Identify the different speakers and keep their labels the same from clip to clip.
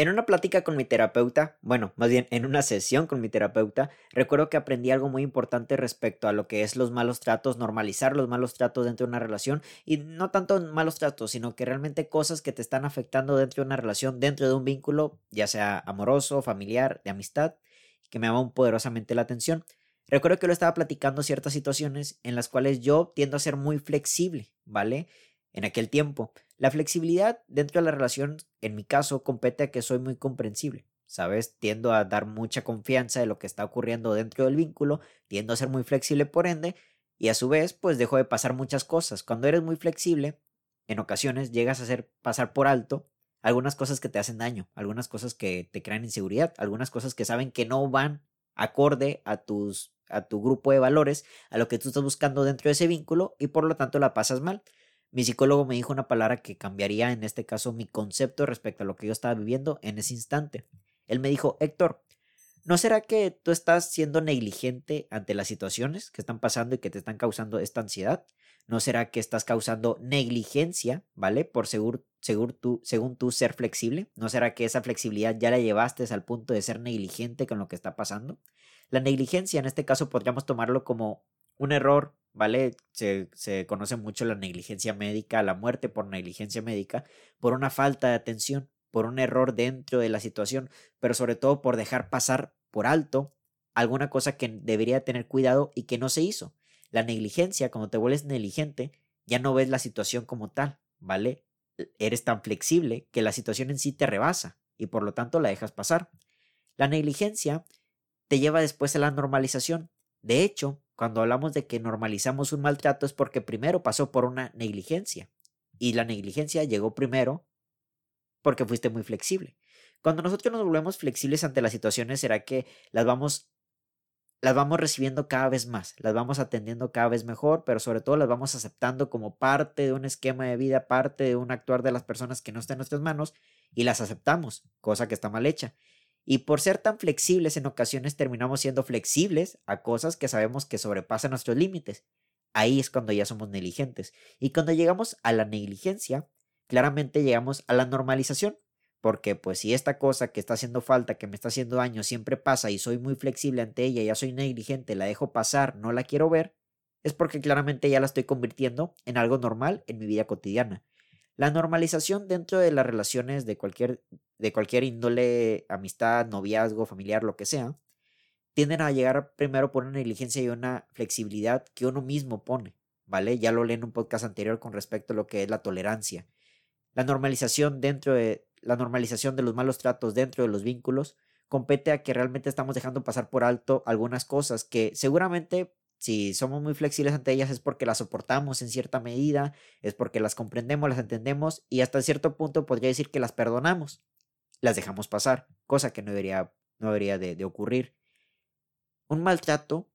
Speaker 1: En una plática con mi terapeuta, bueno, más bien en una sesión con mi terapeuta, recuerdo que aprendí algo muy importante respecto a lo que es los malos tratos, normalizar los malos tratos dentro de una relación y no tanto malos tratos, sino que realmente cosas que te están afectando dentro de una relación, dentro de un vínculo, ya sea amoroso, familiar, de amistad, que me llaman poderosamente la atención. Recuerdo que lo estaba platicando ciertas situaciones en las cuales yo tiendo a ser muy flexible, ¿vale? En aquel tiempo. La flexibilidad dentro de la relación, en mi caso, compete a que soy muy comprensible. ¿Sabes? Tiendo a dar mucha confianza de lo que está ocurriendo dentro del vínculo, tiendo a ser muy flexible por ende, y a su vez, pues dejo de pasar muchas cosas. Cuando eres muy flexible, en ocasiones llegas a hacer pasar por alto algunas cosas que te hacen daño, algunas cosas que te crean inseguridad, algunas cosas que saben que no van acorde a tus a tu grupo de valores, a lo que tú estás buscando dentro de ese vínculo y por lo tanto la pasas mal. Mi psicólogo me dijo una palabra que cambiaría en este caso mi concepto respecto a lo que yo estaba viviendo en ese instante. Él me dijo, Héctor, ¿no será que tú estás siendo negligente ante las situaciones que están pasando y que te están causando esta ansiedad? ¿No será que estás causando negligencia, ¿vale? Por seguro, tú, según tú ser flexible. ¿No será que esa flexibilidad ya la llevaste al punto de ser negligente con lo que está pasando? La negligencia en este caso podríamos tomarlo como un error ¿vale? Se, se, conoce mucho la negligencia médica, la muerte por negligencia médica, por una falta de atención, por un error dentro de la situación, pero sobre todo por dejar pasar por alto alguna cosa que debería tener cuidado y que no se hizo. La negligencia, cuando te vuelves negligente, ya no ves la situación como tal, ¿vale? E, eres tan flexible que la situación en sí te rebasa y por lo tanto la dejas pasar. La negligencia te lleva después a la normalización. De hecho, cuando hablamos de que normalizamos un maltrato es porque primero pasó por una negligencia. Y la negligencia llegó primero porque fuiste muy flexible. Cuando nosotros nos volvemos flexibles ante las situaciones, será que las vamos, las vamos recibiendo cada vez más, las vamos atendiendo cada vez mejor, pero sobre todo las vamos aceptando como parte de un esquema de vida, parte de un actuar de las personas que no está en nuestras manos y las aceptamos, cosa que está mal hecha. Y por ser tan flexibles en ocasiones terminamos siendo flexibles a cosas que sabemos que sobrepasan nuestros límites. Ahí es cuando ya somos negligentes. Y cuando llegamos a la negligencia, claramente llegamos a la normalización. Porque pues si esta cosa que está haciendo falta, que me está haciendo daño, siempre pasa y soy muy flexible ante ella, ya soy negligente, la dejo pasar, no la quiero ver, es porque claramente ya la estoy convirtiendo en algo normal en mi vida cotidiana. La normalización dentro de las relaciones de cualquier, de cualquier índole, amistad, noviazgo, familiar, lo que sea, tienden a llegar primero por una negligencia y una flexibilidad que uno mismo pone, ¿vale? Ya lo leí en un podcast anterior con respecto a lo que es la tolerancia. La normalización dentro de la normalización de los malos tratos dentro de los vínculos compete a que realmente estamos dejando pasar por alto algunas cosas que seguramente si somos muy flexibles ante ellas es porque las soportamos en cierta medida, es porque las comprendemos, las entendemos y hasta cierto punto podría decir que las perdonamos, las dejamos pasar, cosa que no debería, no debería de, ocurrir. Un maltrato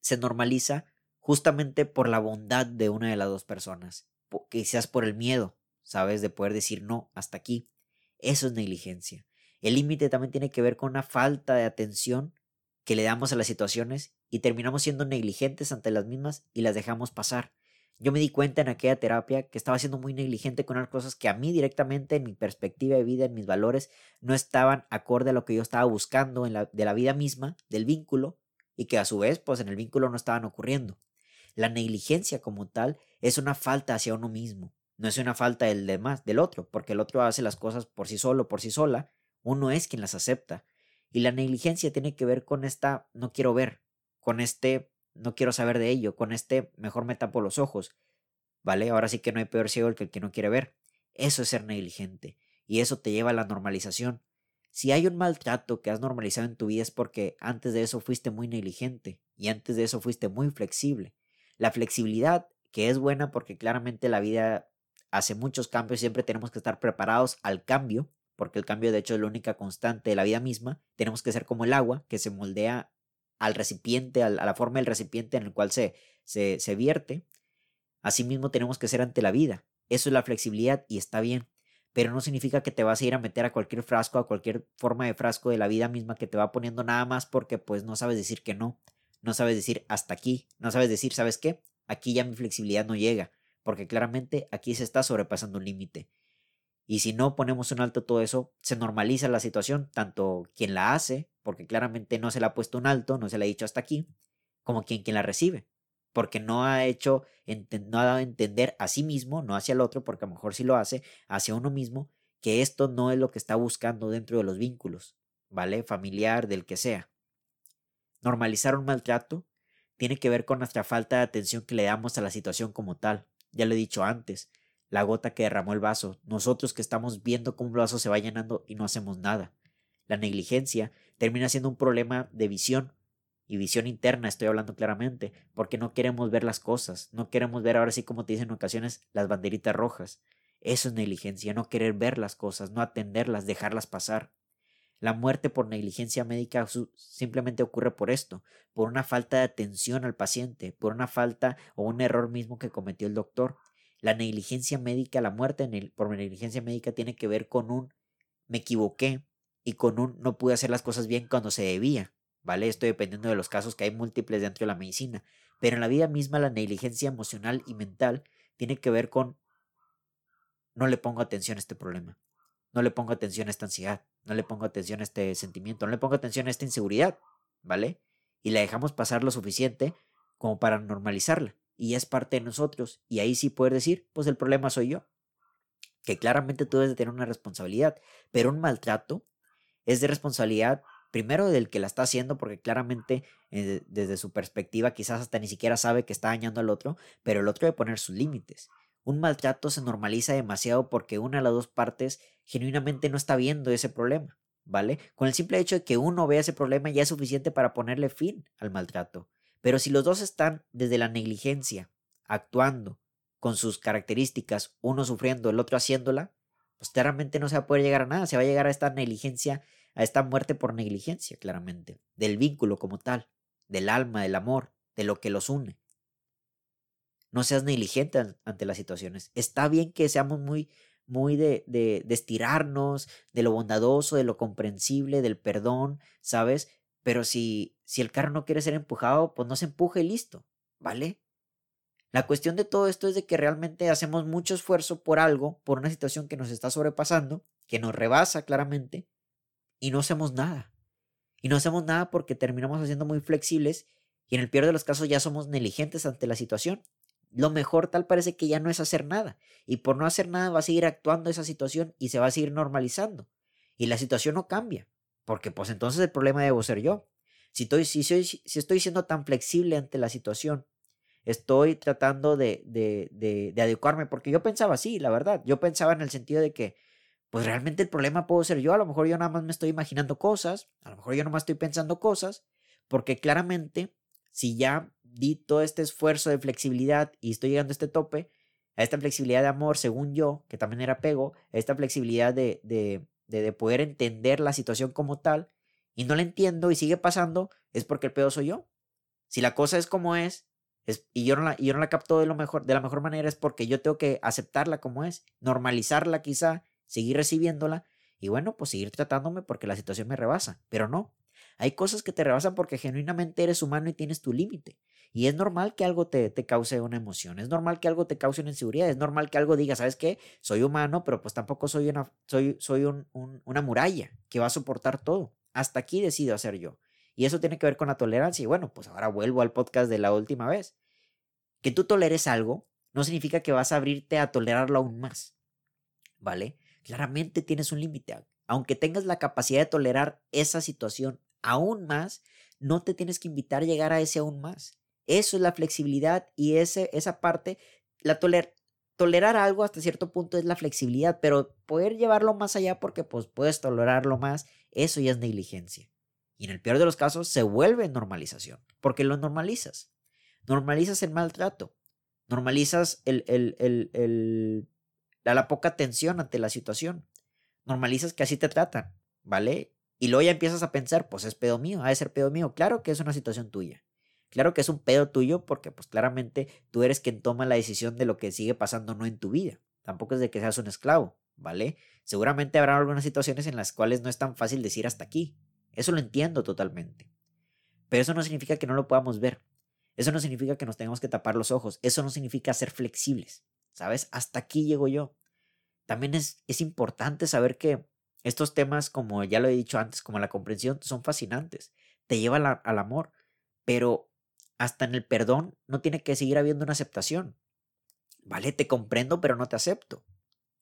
Speaker 1: se normaliza justamente por la bondad de una de las dos personas, quizás por el miedo, ¿sabes? De poder decir no, hasta aquí. Eso es negligencia. El límite también tiene que ver con una falta de atención que le damos a las situaciones y terminamos siendo negligentes ante las mismas y las dejamos pasar. Yo me di cuenta en aquella terapia que estaba siendo muy negligente con unas cosas que a mí directamente en mi perspectiva de vida, en mis valores, no estaban acorde a lo que yo estaba buscando en la, de la vida misma, del vínculo, y que a su vez, pues en el vínculo no estaban ocurriendo. La negligencia como tal es una falta hacia uno mismo, no es una falta del demás, del otro, porque el otro hace las cosas por sí solo, por sí sola, uno es quien las acepta. Y la negligencia tiene que ver con esta no quiero ver, con este no quiero saber de ello, con este mejor me tapo los ojos. ¿Vale? Ahora sí que no hay peor ciego que el que no quiere ver. Eso es ser negligente. Y eso te lleva a la normalización. Si hay un maltrato que has normalizado en tu vida es porque antes de eso fuiste muy negligente y antes de eso fuiste muy flexible. La flexibilidad, que es buena porque claramente la vida hace muchos cambios, siempre tenemos que estar preparados al cambio, porque el cambio de hecho es la única constante de la vida misma, tenemos que ser como el agua, que se moldea al recipiente, a la forma del recipiente en el cual se, se, se vierte. Asimismo tenemos que ser ante la vida. Eso es la flexibilidad y está bien, pero no significa que te vas a ir a meter a cualquier frasco, a cualquier forma de frasco de la vida misma que te va poniendo nada más porque pues no sabes decir que no, no sabes decir hasta aquí, no sabes decir, ¿sabes qué? Aquí ya mi flexibilidad no llega, porque claramente aquí se está sobrepasando un límite. Y si no ponemos un alto a todo eso, se normaliza la situación, tanto quien la hace, porque claramente no se le ha puesto un alto, no se le ha dicho hasta aquí, como quien, quien la recibe, porque no ha hecho, no ha dado a entender a sí mismo, no hacia el otro, porque a lo mejor sí lo hace, hacia uno mismo, que esto no es lo que está buscando dentro de los vínculos, ¿vale? Familiar, del que sea. Normalizar un maltrato tiene que ver con nuestra falta de atención que le damos a la situación como tal. Ya lo he dicho antes, la gota que derramó el vaso, nosotros que estamos viendo cómo el vaso se va llenando y no hacemos nada. La negligencia termina siendo un problema de visión, y visión interna estoy hablando claramente, porque no queremos ver las cosas, no queremos ver ahora sí como te dicen en ocasiones las banderitas rojas. Eso es negligencia, no querer ver las cosas, no atenderlas, dejarlas pasar. La muerte por negligencia médica simplemente ocurre por esto, por una falta de atención al paciente, por una falta o un error mismo que cometió el doctor. La negligencia médica, la muerte por negligencia médica tiene que ver con un me equivoqué y con un no pude hacer las cosas bien cuando se debía, ¿vale? Esto dependiendo de los casos que hay múltiples dentro de la medicina. Pero en la vida misma la negligencia emocional y mental tiene que ver con no le pongo atención a este problema, no le pongo atención a esta ansiedad, no le pongo atención a este sentimiento, no le pongo atención a esta inseguridad, ¿vale? Y la dejamos pasar lo suficiente como para normalizarla y es parte de nosotros. Y ahí sí poder decir, pues el problema soy yo. Que claramente tú debes de tener una responsabilidad, pero un maltrato es de responsabilidad primero del que la está haciendo, porque claramente eh, desde su perspectiva quizás hasta ni siquiera sabe que está dañando al otro, pero el otro debe poner sus límites. Un maltrato se normaliza demasiado porque una de las dos partes genuinamente no está viendo ese problema, ¿vale? Con el simple hecho de que uno vea ese problema ya es suficiente para ponerle fin al maltrato. Pero si los dos están desde la negligencia, actuando con sus características, uno sufriendo, el otro haciéndola, pues claramente no se va a poder llegar a nada, se va a llegar a esta negligencia, a esta muerte por negligencia, claramente, del vínculo como tal, del alma, del amor, de lo que los une. No seas negligente ante las situaciones. Está bien que seamos muy, muy de, de, de estirarnos, de lo bondadoso, de lo comprensible, del perdón, ¿sabes? Pero si, si el carro no quiere ser empujado, pues no se empuje y listo, ¿vale? La cuestión de todo esto es de que realmente hacemos mucho esfuerzo por algo, por una situación que nos está sobrepasando, que nos rebasa claramente, y no hacemos nada. Y no hacemos nada porque terminamos haciendo muy flexibles y en el peor de los casos ya somos negligentes ante la situación. Lo mejor tal parece que ya no es hacer nada. Y por no hacer nada va a seguir actuando esa situación y se va a seguir normalizando. Y la situación no cambia. Porque pues entonces el problema debo ser yo. Si estoy, si, si estoy siendo tan flexible ante la situación, estoy tratando de, de, de, de adecuarme, porque yo pensaba así, la verdad, yo pensaba en el sentido de que, pues realmente el problema puedo ser yo, a lo mejor yo nada más me estoy imaginando cosas, a lo mejor yo nada más estoy pensando cosas, porque claramente si ya di todo este esfuerzo de flexibilidad y estoy llegando a este tope, a esta flexibilidad de amor, según yo, que también era apego, a esta flexibilidad de, de, de, poder entender la situación como tal y no la entiendo y sigue pasando, es porque el pedo soy yo. Si la cosa es como es, es y, yo no la, y yo no la capto de, lo mejor, de la mejor manera, es porque yo tengo que aceptarla como es, normalizarla quizá, seguir recibiéndola y bueno, pues seguir tratándome porque la situación me rebasa, pero no. Hay cosas que te rebasan porque genuinamente eres humano y tienes tu límite. Y es normal que algo te, te, cause una emoción, es normal que algo te cause una inseguridad, es normal que algo diga, ¿sabes qué? Soy humano, pero pues tampoco soy una, soy, soy un, una muralla que va a soportar todo. Hasta aquí decido hacer yo. Y eso tiene que ver con la tolerancia. Y bueno, pues ahora vuelvo al podcast de la última vez. Que tú toleres algo no significa que vas a abrirte a tolerarlo aún más. ¿Vale? Claramente tienes un límite. Aunque tengas la capacidad de tolerar esa situación aún más, no te tienes que invitar a llegar a ese aún más. Eso es la flexibilidad y ese, esa parte, la toler, tolerar algo hasta cierto punto es la flexibilidad, pero poder llevarlo más allá porque pues puedes tolerarlo más, eso ya es negligencia. Y en el peor de los casos se vuelve normalización, porque lo normalizas. Normalizas el maltrato, normalizas el, el, el, el la, la poca atención ante la situación, normalizas que así te tratan, ¿vale? Y luego ya empiezas a pensar, pues es pedo mío, ha de ser pedo mío. Claro que es una situación tuya. Claro que es un pedo tuyo porque pues claramente tú eres quien toma la decisión de lo que sigue pasando no en tu vida. Tampoco es de que seas un esclavo, ¿vale? Seguramente habrá algunas situaciones en las cuales no es tan fácil decir hasta aquí. Eso lo entiendo totalmente. Pero eso no significa que no lo podamos ver. Eso no significa que nos tengamos que tapar los ojos. Eso no significa ser flexibles. ¿Sabes? Hasta aquí llego yo. también es, es importante saber que estos temas, como ya lo he dicho antes, como la comprensión, son fascinantes. Te llevan al amor, pero hasta en el perdón no tiene que seguir habiendo una aceptación. Vale, te comprendo, pero no te acepto.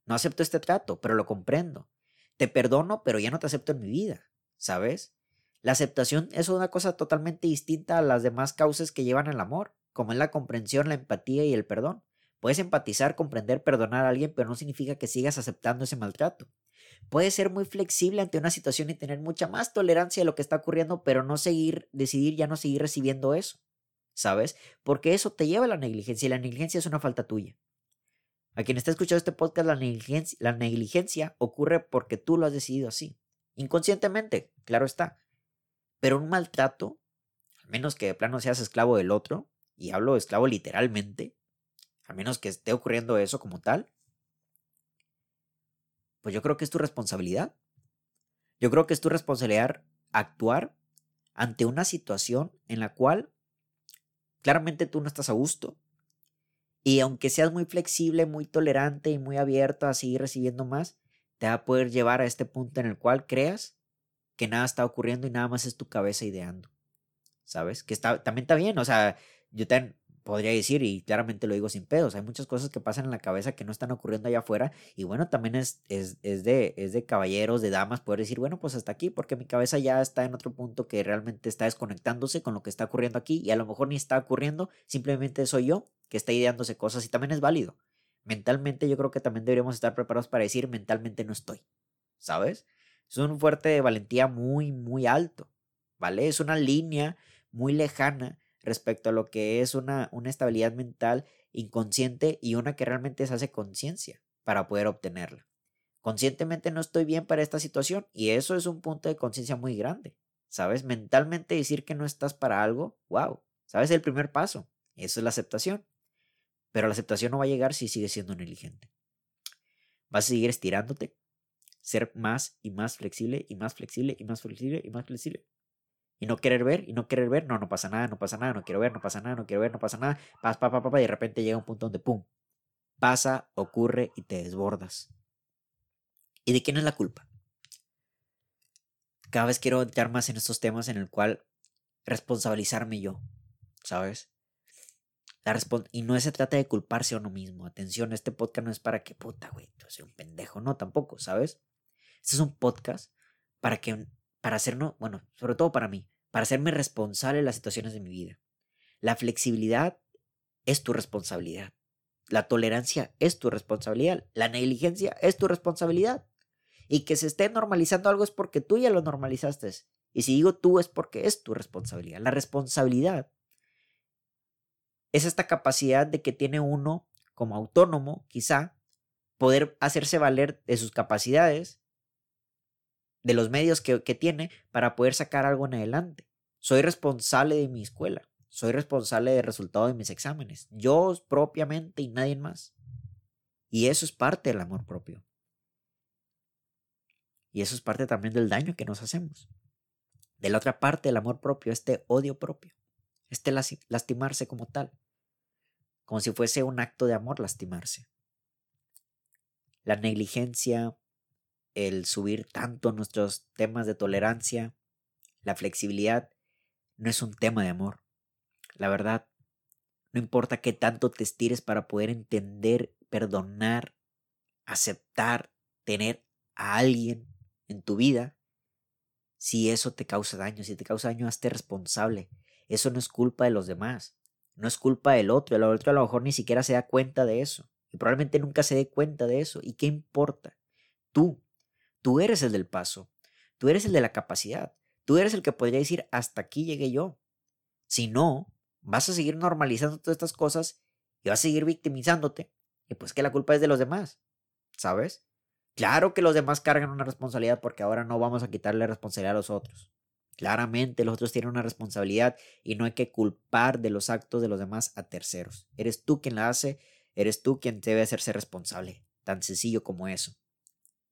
Speaker 1: No acepto este trato, pero lo comprendo. Te perdono, pero ya no te acepto en mi vida, ¿sabes? La aceptación es una cosa totalmente distinta a las demás causas que llevan al amor, como es la comprensión, la empatía y el perdón. Puedes empatizar, comprender, perdonar a alguien, pero no significa que sigas aceptando ese maltrato. Puedes ser muy flexible ante una situación y tener mucha más tolerancia de lo que está ocurriendo, pero no seguir, decidir ya no seguir recibiendo eso. ¿Sabes? Porque eso te lleva a la negligencia y la negligencia es una falta tuya. A quien está escuchando este podcast, la negligencia, la negligencia ocurre porque tú lo has decidido así. Inconscientemente, claro está. Pero un maltrato, al menos que de plano seas esclavo del otro, y hablo de esclavo literalmente, a menos que esté ocurriendo eso como tal, pues yo creo que es tu responsabilidad. Yo creo que es tu responsabilidad actuar ante una situación en la cual claramente tú no estás a gusto. Y aunque seas muy flexible, muy tolerante y muy abierto a seguir recibiendo más, te va a poder llevar a este punto en el cual creas que nada está ocurriendo y nada más es tu cabeza ideando. ¿Sabes? Que está, también está bien, o sea, yo también podría decir, y claramente lo digo sin pedos, hay muchas cosas que pasan en la cabeza que no están ocurriendo allá afuera, y bueno, también es, es, es, de, es de caballeros, de damas, poder decir, bueno, pues hasta aquí, porque mi cabeza ya está en otro punto que realmente está desconectándose con lo que está ocurriendo aquí, y a lo mejor ni está ocurriendo, simplemente soy yo que está ideándose cosas, y también es válido. Mentalmente yo creo que también deberíamos estar preparados para decir, mentalmente no estoy, ¿sabes? Es un fuerte de valentía muy, muy alto, ¿vale? Es una línea muy lejana respecto a lo que es una, una estabilidad mental inconsciente y una que realmente se hace conciencia para poder obtenerla. Conscientemente no estoy bien para esta situación y eso es un punto de conciencia muy grande. ¿Sabes? Mentalmente decir que no estás para algo, wow. ¿Sabes? El primer paso. Eso es la aceptación. Pero la aceptación no va a llegar si sigues siendo negligente. Vas a seguir estirándote, ser más y más flexible y más flexible y más flexible y más flexible y no querer ver, y no querer ver, no, no pasa nada, no pasa nada, no quiero ver, no pasa nada, no quiero ver, no pasa nada, pa, pa, pa, pa, y de repente llega un punto donde pum, pasa, ocurre y te desbordas. ¿Y de quién es la culpa? Cada vez quiero entrar más en estos temas en el cual responsabilizarme yo, ¿sabes? La y no se trata de culparse a uno mismo. Atención, este podcast no es para que puta, güey, tú eres un pendejo, no, tampoco, ¿sabes? Este es un podcast para que para hacernos, bueno, sobre todo para mí, para hacerme responsable de las situaciones de mi vida. La flexibilidad es tu responsabilidad. La tolerancia es tu responsabilidad. La negligencia es tu responsabilidad. Y que se esté normalizando algo es porque tú ya lo normalizaste. Y si digo tú es porque es tu responsabilidad. La responsabilidad es esta capacidad de que tiene uno como autónomo, quizá, poder hacerse valer de sus capacidades de los medios que, tiene para poder sacar algo en adelante. Soy responsable de mi escuela. Soy responsable del resultado de mis exámenes. Yo propiamente y nadie más. Y eso es parte del amor propio. Y eso es parte también del daño que nos hacemos. De la otra parte del amor propio, este odio propio. Este lastimarse como tal. Como si fuese un acto de amor lastimarse. La negligencia, el subir tanto nuestros temas de tolerancia, la flexibilidad, no es un tema de amor. La verdad, no importa qué tanto te estires para poder entender, perdonar, aceptar, tener a alguien en tu vida, si eso te causa daño, si te causa daño, hazte responsable. Eso no es culpa de los demás, no es culpa del otro. El otro a lo mejor ni siquiera se da cuenta de eso. Y probablemente nunca se dé cuenta de eso. ¿Y qué importa? Tú Tú eres el del paso. Tú eres el de la capacidad. Tú eres el que podría decir, hasta aquí llegué yo. Si no, vas a seguir normalizando todas estas cosas y vas a seguir victimizándote. Y pues que la culpa es de los demás. ¿Sabes? Claro que los demás cargan una responsabilidad porque ahora no vamos a quitarle responsabilidad a los otros. Claramente los otros tienen una responsabilidad y no hay que culpar de los actos de los demás a terceros. Eres tú quien la hace, eres tú quien debe hacerse responsable. Tan sencillo como eso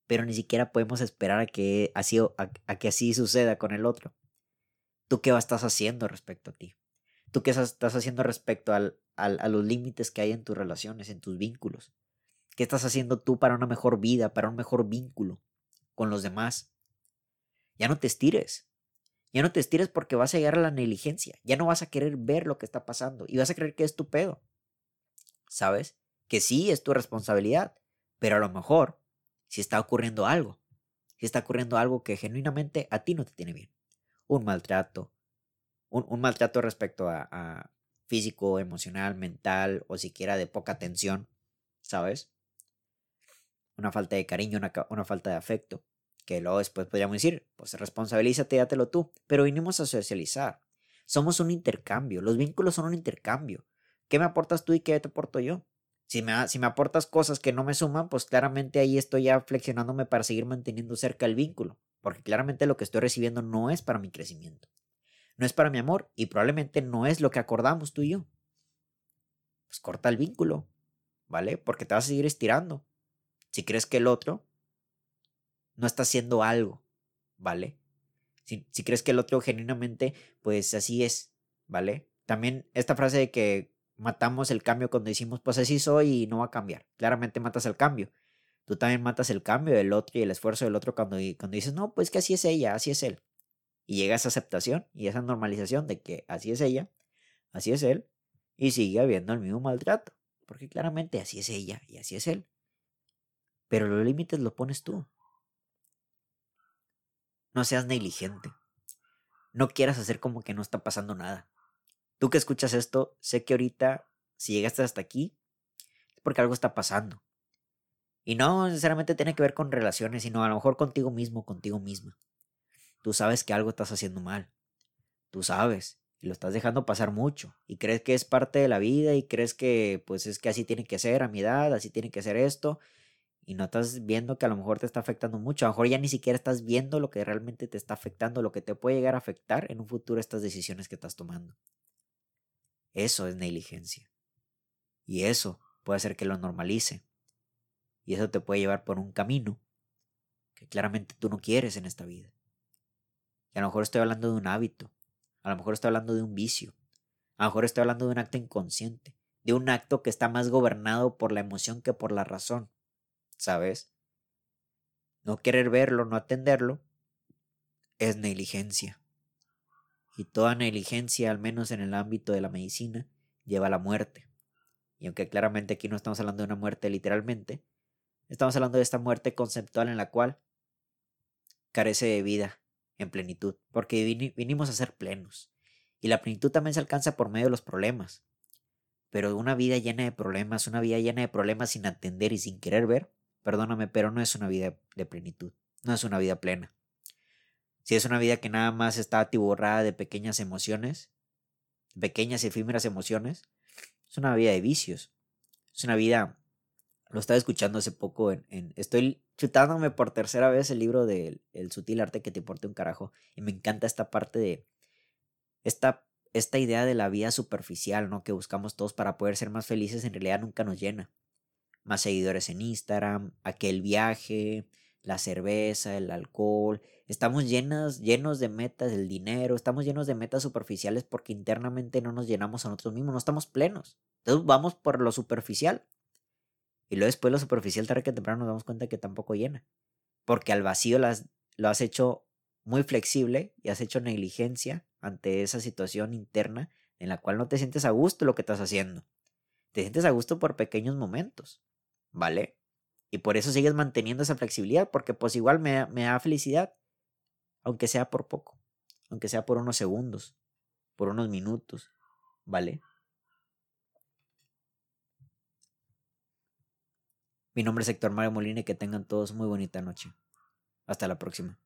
Speaker 1: pero ni siquiera podemos esperar a que así, a, que así suceda con el otro. ¿Tú qué estás haciendo respecto a ti? ¿Tú qué estás haciendo respecto al, a los límites que hay en tus relaciones, en tus vínculos? ¿Qué estás haciendo tú para una mejor vida, para un mejor vínculo con los demás? Ya no te estires. Ya no te estires porque vas a llegar a la negligencia. Ya no vas a querer ver lo que está pasando y vas a creer que es tu pedo. ¿Sabes? Que sí es tu responsabilidad, pero a lo mejor si está ocurriendo algo, si está ocurriendo algo que genuinamente a ti no te tiene bien. Un maltrato, un, maltrato respecto a, físico, emocional, mental o siquiera de poca atención, ¿sabes? Una falta de cariño, una, falta de afecto, que luego después podríamos decir, pues responsabilízate, dátelo tú, pero vinimos a socializar. Somos un intercambio, los vínculos son un intercambio. ¿Qué me aportas tú y qué te aporto yo? Si me, si me aportas cosas que no me suman, pues claramente ahí estoy ya flexionándome para seguir manteniendo cerca el vínculo, porque claramente lo que estoy recibiendo no es para mi crecimiento no es para mi amor y probablemente no es lo que acordamos tú y yo. Pues corta el vínculo, ¿vale? Porque te vas a seguir estirando. Si crees que el otro no está haciendo algo, ¿vale? Si, si crees que el otro genuinamente, pues así es, ¿vale? También esta frase de que matamos el cambio cuando decimos, pues así soy y no va a cambiar. Claramente matas el cambio. Tú también matas el cambio del otro y el esfuerzo del otro cuando, cuando dices, no, pues que así es ella, así es él. Y llega esa aceptación y esa normalización de que así es ella, así es él, y sigue habiendo el mismo maltrato. Porque claramente así es ella y así es él. Pero los límites los pones tú. No seas negligente. No quieras hacer como que no está pasando nada. Tú que escuchas esto, sé que ahorita, si llegaste hasta aquí, es porque algo está pasando. Y no necesariamente tiene que ver con relaciones, sino a lo mejor contigo mismo, contigo misma. Tú sabes que algo estás haciendo mal. Tú sabes. Y lo estás dejando pasar mucho. Y crees que es parte de la vida y crees que pues es que así tiene que ser a mi edad, así tiene que ser esto. Y no estás viendo que a lo mejor te está afectando mucho. A lo mejor ya ni siquiera estás viendo lo que realmente te está afectando, lo que te puede llegar a afectar en un futuro estas decisiones que estás tomando. Eso es negligencia. Y eso puede hacer que lo normalice. Y eso te puede llevar por un camino que claramente tú no quieres en esta vida. Y a lo mejor estoy hablando de un hábito, a lo mejor estoy hablando de un vicio, a lo mejor estoy hablando de un acto inconsciente, de un acto que está más gobernado por la emoción que por la razón, ¿sabes? No querer verlo, no atenderlo, es negligencia. Y toda negligencia, al menos en el ámbito de la medicina, lleva a la muerte. Y aunque claramente aquí no estamos hablando de una muerte literalmente, estamos hablando de esta muerte conceptual en la cual carece de vida en plenitud, porque vinimos a ser plenos. Y la plenitud también se alcanza por medio de los problemas. Pero una vida llena de problemas, una vida llena de problemas sin atender y sin querer ver, perdóname, pero no es una vida de plenitud, no es una vida plena. Si es una vida que nada más está atiborrada de pequeñas emociones, pequeñas efímeras emociones, es una vida de vicios. Es una vida, lo estaba escuchando hace poco en, en estoy chutándome por tercera vez el libro de El sutil arte que te importe un carajo. Y me encanta esta parte de esta, esta idea de la vida superficial, ¿no? Que buscamos todos para poder ser más felices, en realidad nunca nos llena. Más seguidores en Instagram, aquel viaje, la cerveza, el alcohol. Estamos llenos, llenos de metas, del dinero, estamos llenos de metas superficiales porque internamente no nos llenamos a nosotros mismos, no estamos plenos. Entonces vamos por lo superficial. Y luego después lo superficial tarde que temprano nos damos cuenta que tampoco llena. Porque al vacío las, lo has hecho muy flexible y has hecho negligencia ante esa situación interna en la cual no te sientes a gusto lo que estás haciendo. Te sientes a gusto por pequeños momentos, ¿vale? Y por eso sigues manteniendo esa flexibilidad, porque pues igual me, me da felicidad, aunque sea por poco, aunque sea por unos segundos, por unos minutos, ¿vale? Mi nombre es Héctor Mario Molina y que tengan todos muy bonita noche. Hasta la próxima.